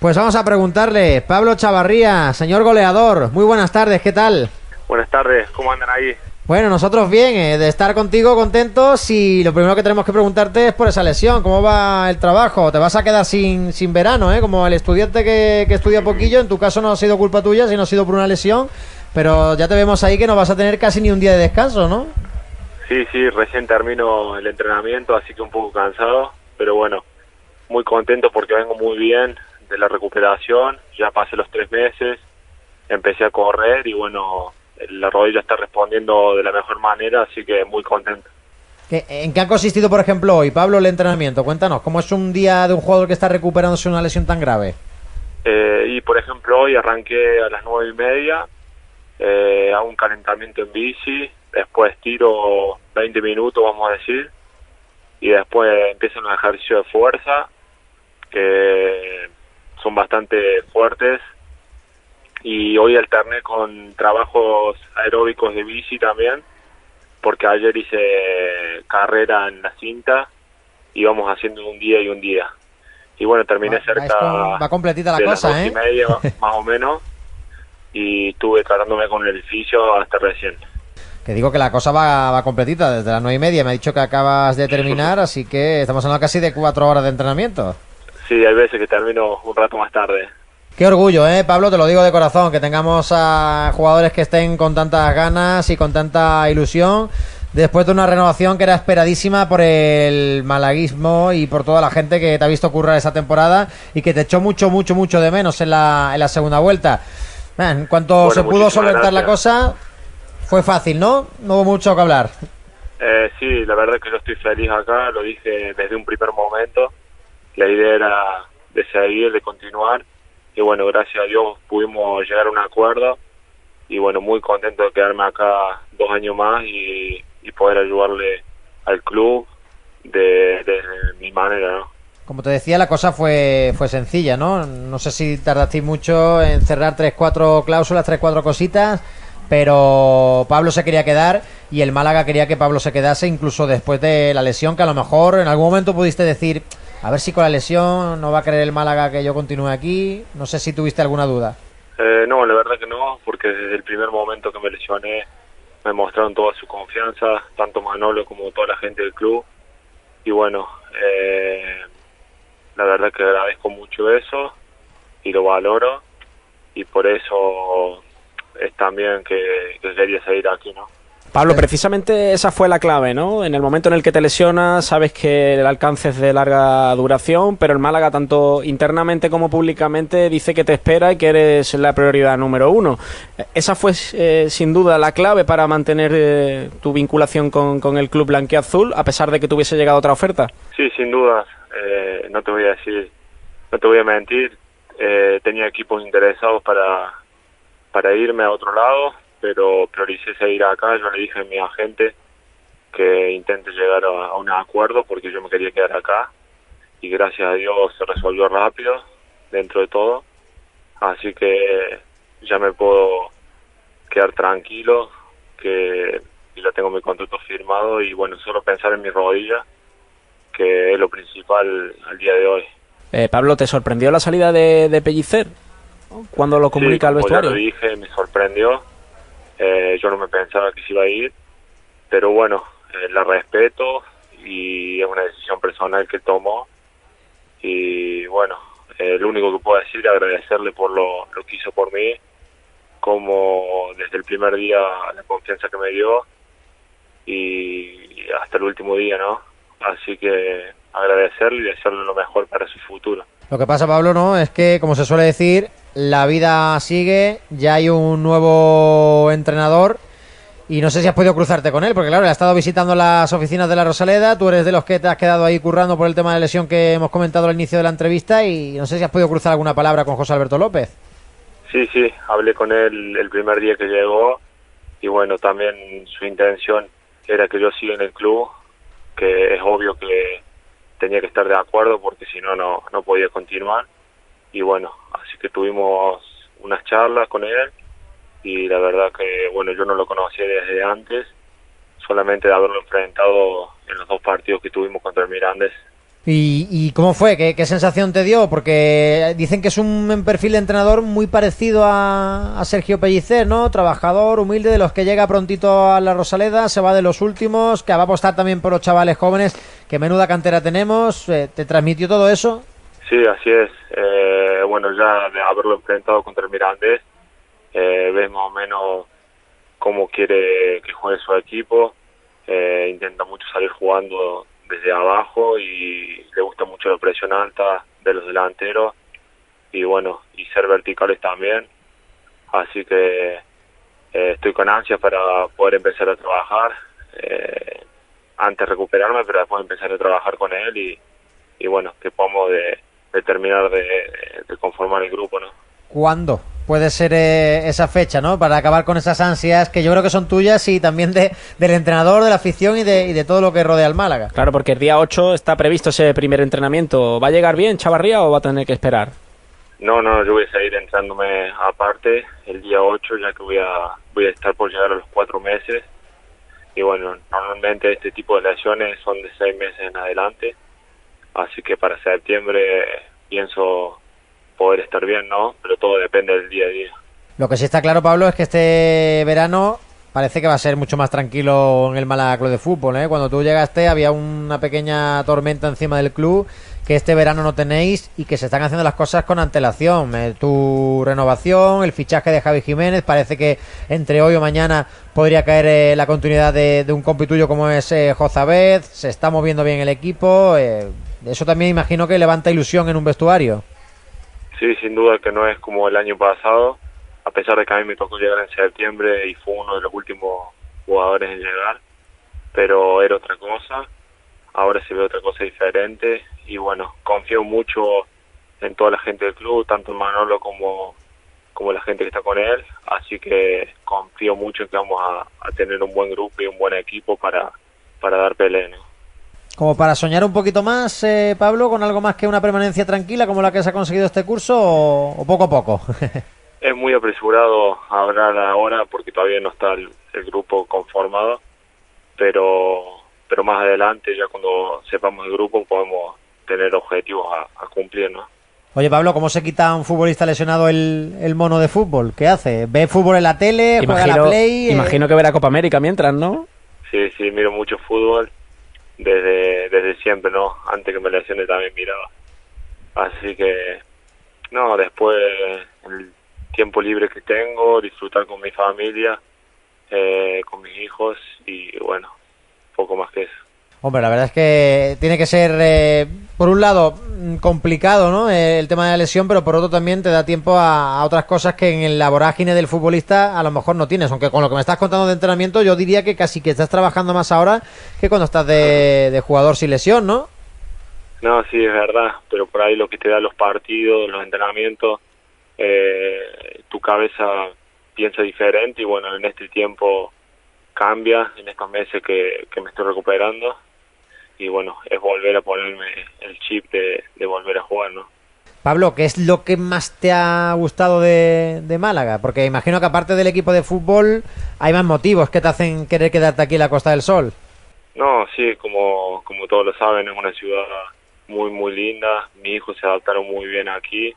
Pues vamos a preguntarle, Pablo Chavarría, señor goleador, muy buenas tardes, ¿qué tal? Buenas tardes, ¿cómo andan ahí? Bueno, nosotros bien, eh, de estar contigo contentos y lo primero que tenemos que preguntarte es por esa lesión, ¿cómo va el trabajo? Te vas a quedar sin, sin verano, ¿eh? Como el estudiante que, que estudia poquillo, en tu caso no ha sido culpa tuya, sino ha sido por una lesión, pero ya te vemos ahí que no vas a tener casi ni un día de descanso, ¿no? Sí, sí, recién termino el entrenamiento, así que un poco cansado, pero bueno, muy contento porque vengo muy bien, de la recuperación, ya pasé los tres meses, empecé a correr y bueno, la rodilla está respondiendo de la mejor manera, así que muy contento. ¿En qué ha consistido, por ejemplo, hoy, Pablo, el entrenamiento? Cuéntanos, ¿cómo es un día de un jugador que está recuperándose una lesión tan grave? Eh, y, por ejemplo, hoy arranqué a las nueve y media, eh, hago un calentamiento en bici, después tiro 20 minutos, vamos a decir, y después empiezo un ejercicio de fuerza, que son bastante fuertes. Y hoy alterné con trabajos aeróbicos de bici también porque ayer hice carrera en la cinta y vamos haciendo un día y un día. Y bueno terminé va, cerca va completita la de cosa las ¿eh? y media más o menos. Y estuve tratándome con el edificio hasta recién. Que digo que la cosa va, va completita desde las nueve y media me ha dicho que acabas de terminar así que estamos hablando casi de cuatro horas de entrenamiento Sí, hay veces que termino un rato más tarde. Qué orgullo, ¿eh, Pablo? Te lo digo de corazón, que tengamos a jugadores que estén con tantas ganas y con tanta ilusión después de una renovación que era esperadísima por el malaguismo y por toda la gente que te ha visto currar esa temporada y que te echó mucho, mucho, mucho de menos en la, en la segunda vuelta. En cuanto Bueno, se pudo solventar la gracias. cosa, fue fácil, ¿no? No hubo mucho que hablar. Eh, sí, la verdad es que yo estoy feliz acá, lo dije desde un primer momento. La idea era de seguir, de continuar. Y bueno, gracias a Dios pudimos llegar a un acuerdo. Y bueno, muy contento de quedarme acá dos años más y, y poder ayudarle al club de, de mi manera, ¿no? Como te decía, la cosa fue, fue sencilla, ¿no? No sé si tardasteis mucho en cerrar tres, cuatro cláusulas, tres, cuatro cositas, pero Pablo se quería quedar y el Málaga quería que Pablo se quedase incluso después de la lesión, que a lo mejor en algún momento pudiste decir, a ver si con la lesión no va a querer el Málaga que yo continúe aquí. No sé si tuviste alguna duda. Eh, no, la verdad que no, porque desde el primer momento que me lesioné me mostraron toda su confianza, tanto Manolo como toda la gente del club. Y bueno, eh, la verdad que agradezco mucho eso y lo valoro y por eso es también que, que quería seguir aquí, ¿no? Pablo, precisamente esa fue la clave, ¿no? En el momento en el que te lesionas, sabes que el alcance es de larga duración, pero el Málaga, tanto internamente como públicamente, dice que te espera y que eres la prioridad número uno. Esa fue, eh, sin duda, la clave para mantener eh, tu vinculación con, con el club blanquiazul, a pesar de que tuviese llegado otra oferta. Sí, sin duda. Eh, no te voy a decir, no te voy a mentir. Eh, tenía equipos interesados para, para irme a otro lado, pero prioricé seguir acá. Yo le dije a mi agente que intente llegar a, a un acuerdo porque yo me quería quedar acá y gracias a Dios se resolvió rápido dentro de todo. Así que ya me puedo quedar tranquilo que ya tengo mi contrato firmado y bueno, solo pensar en mi rodilla que es lo principal al día de hoy. Eh, Pablo, ¿te sorprendió la salida de, de Pellicer cuando lo comunica Sí, al como ya vestuario? lo dije, me sorprendió. Eh, yo no me pensaba que se iba a ir, pero bueno, eh, la respeto y es una decisión personal que tomó. Y bueno, eh, lo único que puedo decir es agradecerle por lo, lo que hizo por mí, como desde el primer día la confianza que me dio y hasta el último día, ¿no? Así que agradecerle y desearle lo mejor para su futuro. Lo que pasa, Pablo, no, es que, como se suele decir, la vida sigue, ya hay un nuevo entrenador y no sé si has podido cruzarte con él, porque claro, él ha estado visitando las oficinas de la Rosaleda, tú eres de los que te has quedado ahí currando por el tema de lesión que hemos comentado al inicio de la entrevista y no sé si has podido cruzar alguna palabra con José Alberto López. Sí, sí, hablé con él el primer día que llegó y bueno, también su intención era que yo siga en el club, que es obvio que tenía que estar de acuerdo porque si no, no podía continuar. Y bueno, que tuvimos unas charlas con él y la verdad que, bueno, yo no lo conocía desde antes, solamente de haberlo enfrentado en los dos partidos que tuvimos contra el Mirandes ¿Y, cómo fue? ¿Qué, sensación te dio? Porque dicen que es un perfil de entrenador muy parecido a, Sergio Pellicer, ¿no? Trabajador, humilde, de los que llega prontito a la Rosaleda, se va de los últimos, que va a apostar también por los chavales jóvenes, que menuda cantera tenemos. Eh, ¿Te transmitió todo eso? Sí, así es. Eh, bueno, ya de haberlo enfrentado contra el Mirandés, eh, ves más o menos cómo quiere que juegue su equipo. intenta mucho salir jugando desde abajo y le gusta mucho la presión alta de los delanteros y bueno, y ser verticales también. Así que eh, estoy con ansias para poder empezar a trabajar. Eh, antes recuperarme, pero después empezar a trabajar con él y, y bueno, que podamos de, terminar de, de, conformar el grupo, ¿no? ¿Cuándo? puede ser eh, esa fecha, ¿no? Para acabar con esas ansias que yo creo que son tuyas y también de, del entrenador, de la afición y de, y de todo lo que rodea al Málaga. Claro, porque el día 8 está previsto ese primer entrenamiento. ¿Va a llegar bien Chavarría o va a tener que esperar? No, no, yo voy a seguir entrándome aparte el día 8, ya que voy a, voy a estar por llegar a los cuatro meses. Y bueno, normalmente este tipo de lesiones son de seis meses en adelante. Así que para septiembre pienso poder estar bien, ¿no? Pero todo depende del día a día. Lo que sí está claro, Pablo, es que este verano parece que va a ser mucho más tranquilo en el Málaga Club de Fútbol. ¿eh? Cuando tú llegaste había una pequeña tormenta encima del club que este verano no tenéis y que se están haciendo las cosas con antelación. Eh, tu renovación, el fichaje de Javi Jiménez, parece que entre hoy o mañana podría caer eh, la continuidad de, un compi tuyo como es eh, Jozabez. Se está moviendo bien el equipo. Eso también imagino que levanta ilusión en un vestuario. Sí, sin duda que no es como el año pasado, a pesar de que a mí me tocó llegar en septiembre y fue uno de los últimos jugadores en llegar, pero era otra cosa, ahora se ve otra cosa diferente y bueno, confío mucho en toda la gente del club, tanto Manolo como, como la gente que está con él, así que confío mucho en que vamos a, tener un buen grupo y un buen equipo para, para dar pelea. Como para soñar un poquito más, eh, Pablo, con algo más que una permanencia tranquila como la que se ha conseguido este curso o, poco a poco. es muy apresurado hablar ahora porque todavía no está el, grupo conformado, pero pero más adelante, ya cuando sepamos el grupo, podemos tener objetivos a, cumplir, ¿no? Oye, Pablo, ¿cómo se quita a un futbolista lesionado el, el, mono de fútbol? ¿Qué hace? ¿Ve fútbol en la tele? ¿Juega la Play? Imagino que verá Copa América mientras, ¿no? Sí, sí, miro mucho fútbol desde, desde siempre, ¿no? Antes que me lesione también miraba. Así que, no, después el tiempo libre que tengo, disfrutar con mi familia, eh, con mis hijos y bueno, poco más que eso. Hombre, la verdad es que tiene que ser, eh, por un lado, mm, complicado, ¿no? Eh, el tema de la lesión, pero por otro también te da tiempo a, otras cosas que en la vorágine del futbolista a lo mejor no tienes. Aunque con lo que me estás contando de entrenamiento, yo diría que casi que estás trabajando más ahora que cuando estás de, jugador sin lesión, ¿no? No, sí, es verdad, pero por ahí lo que te da los partidos, los entrenamientos, eh, tu cabeza piensa diferente y bueno, en este tiempo cambia, en estos meses que me estoy recuperando y bueno, es volver a ponerme el chip de, volver a jugar, ¿no? Pablo, ¿qué es lo que más te ha gustado de, Málaga? Porque imagino que aparte del equipo de fútbol hay más motivos que te hacen querer quedarte aquí en la Costa del Sol. No, sí, como, como todos lo saben, es una ciudad muy, muy linda. Mis hijos se adaptaron muy bien aquí,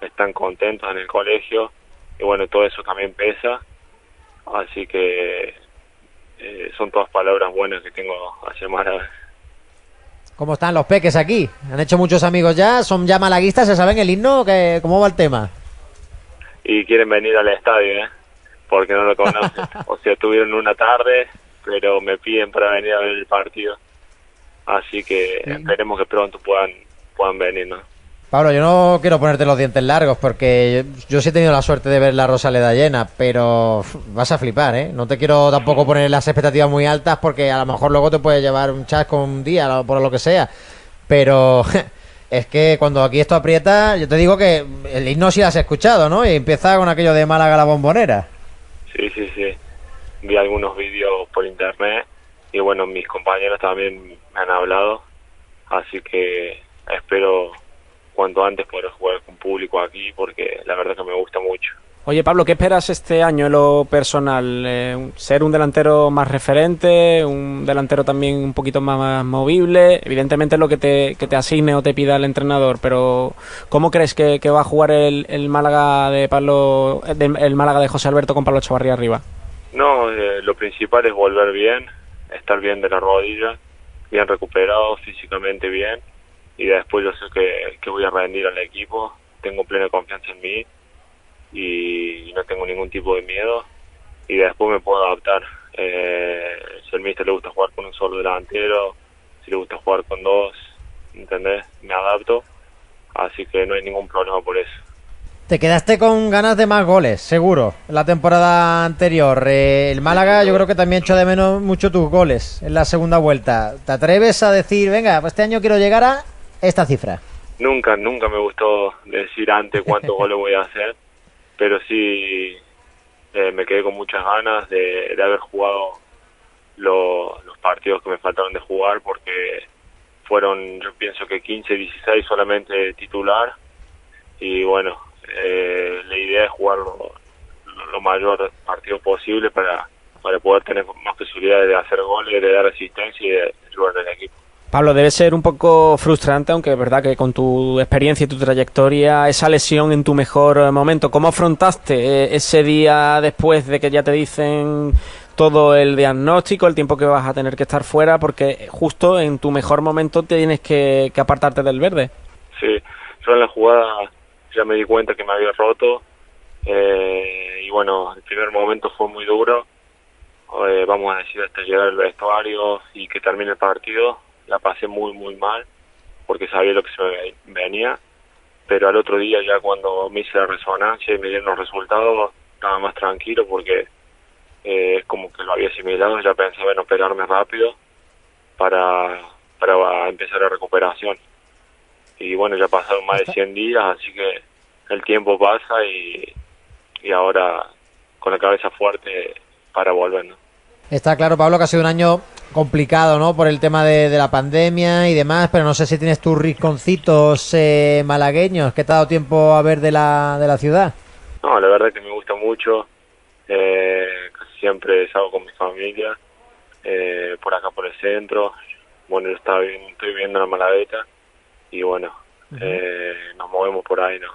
están contentos en el colegio y bueno, todo eso también pesa. Así que eh, son todas palabras buenas que tengo hacia Málaga. ¿Cómo están los peques aquí? ¿Han hecho muchos amigos ya? ¿Son ya malaguistas? ¿Se saben el himno? ¿Qué, ¿Cómo va el tema? Y quieren venir al estadio, ¿eh? Porque no lo conocen. o sea, tuvieron una tarde, pero me piden para venir a ver el partido. Así que esperemos que pronto puedan, puedan venir, ¿no? Pablo, yo no quiero ponerte los dientes largos porque yo, sí he tenido la suerte de ver la Rosaleda llena, pero vas a flipar, ¿eh? No te quiero tampoco poner las expectativas muy altas porque a lo mejor luego te puede llevar un chasco un día, por lo que sea. Pero es que cuando aquí esto aprieta, yo te digo que el himno sí lo has escuchado, ¿no? Y empieza con aquello de Málaga la bombonera. Sí, sí, sí. Vi algunos vídeos por internet y bueno, mis compañeros también me han hablado, así que espero cuanto antes poder jugar con público aquí porque la verdad que me gusta mucho. Oye, Pablo, ¿qué esperas este año en lo personal? Eh, ¿Ser un delantero más referente? ¿Un delantero también un poquito más, movible? Evidentemente es lo que te, que te asigne o te pida el entrenador, pero ¿cómo crees que, va a jugar el, el Málaga de Pablo, el Málaga de José Alberto con Pablo Chavarría arriba? No, eh, lo principal es volver bien, estar bien de la rodilla, bien recuperado, físicamente bien, y después yo sé que, que voy a rendir al equipo, tengo plena confianza en mí y no tengo ningún tipo de miedo y después me puedo adaptar. Eh, si al mister le gusta jugar con un solo delantero, si le gusta jugar con dos, ¿entendés? Me adapto, así que no hay ningún problema por eso. Te quedaste con ganas de más goles, seguro, la temporada anterior. Eh, el Málaga yo creo que también echó de menos mucho tus goles en la segunda vuelta. ¿Te atreves a decir, venga, pues este año quiero llegar a esta cifra? Nunca, nunca me gustó decir antes cuántos goles voy a hacer pero sí eh, me quedé con muchas ganas de, haber jugado los partidos que me faltaron de jugar porque fueron yo pienso que 15, 16 solamente titular y bueno, eh, la idea es jugar lo, mayor partido posible para, para poder tener más posibilidades de hacer goles, de dar asistencia y de ayudar al equipo. Pablo, debe ser un poco frustrante, aunque es verdad que con tu experiencia y tu trayectoria, esa lesión en tu mejor momento, ¿cómo afrontaste eh, ese día después de que ya te dicen todo el diagnóstico, el tiempo que vas a tener que estar fuera, porque justo en tu mejor momento tienes que, apartarte del verde? Sí, yo en la jugada ya me di cuenta que me había roto. Eh, y bueno, el primer momento fue muy duro, eh, vamos a decir hasta llegar al vestuario y que termine el partido la pasé muy, muy mal porque sabía lo que se me venía, pero al otro día ya cuando me hice la resonancia y me dieron los resultados, estaba más tranquilo porque eh, es como que lo había asimilado, ya pensaba en operarme rápido para, para empezar la recuperación. Y bueno, ya pasaron más de 100 días, así que el tiempo pasa y, y ahora con la cabeza fuerte para volver. ¿no? Está claro, Pablo, que ha sido un año complicado, ¿no? Por el tema de, la pandemia y demás, pero no sé si tienes tus rinconcitos eh, malagueños que te ha dado tiempo a ver de la, de la ciudad. No, la verdad que me gusta mucho. Eh, casi siempre salgo con mi familia, eh, por acá por el centro. Bueno, yo estaba estoy viendo la Malagueta y bueno, eh, nos movemos por ahí, ¿no?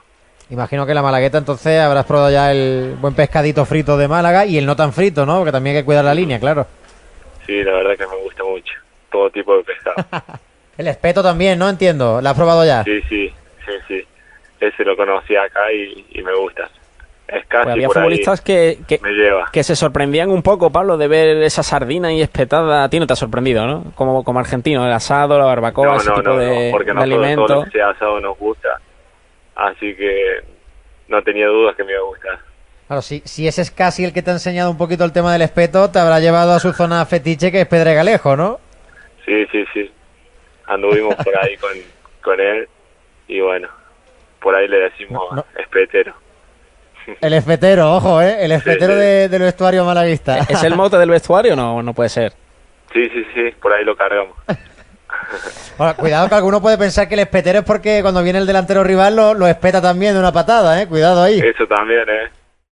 Imagino que la Malagueta entonces habrás probado ya el buen pescadito frito de Málaga y el no tan frito, ¿no? Porque también hay que cuidar la línea, claro. Sí, la verdad que me gusta mucho. Todo tipo de pescado. el espeto también, ¿no? Entiendo. ¿La has probado ya? Sí, sí, sí, sí. Ese lo conocí acá y, me gusta. Es casi pues había futbolistas que, que, que, se sorprendían un poco, Pablo, de ver esa sardina y espetada. A ti no te ha sorprendido, ¿no? Como, como argentino, el asado, la barbacoa, ese tipo de, porque de alimento. ese asado nos gusta. Así que no tenía dudas que me iba a gustar. Claro, si, si ese es casi el que te ha enseñado un poquito el tema del espeto, te habrá llevado a su zona fetiche que es Pedregalejo, ¿no? Sí, sí, sí. Anduvimos por ahí con, con él y bueno, por ahí le decimos espetero. El espetero, ojo, ¿eh? El espetero del vestuario malavista. ¿Es el mote del vestuario? No, no puede ser. Sí, sí, sí, por ahí lo cargamos. cuidado que alguno puede pensar que el espetero es porque cuando viene el delantero rival lo, lo espeta también de una patada, ¿eh? Cuidado ahí. Eso también, ¿eh?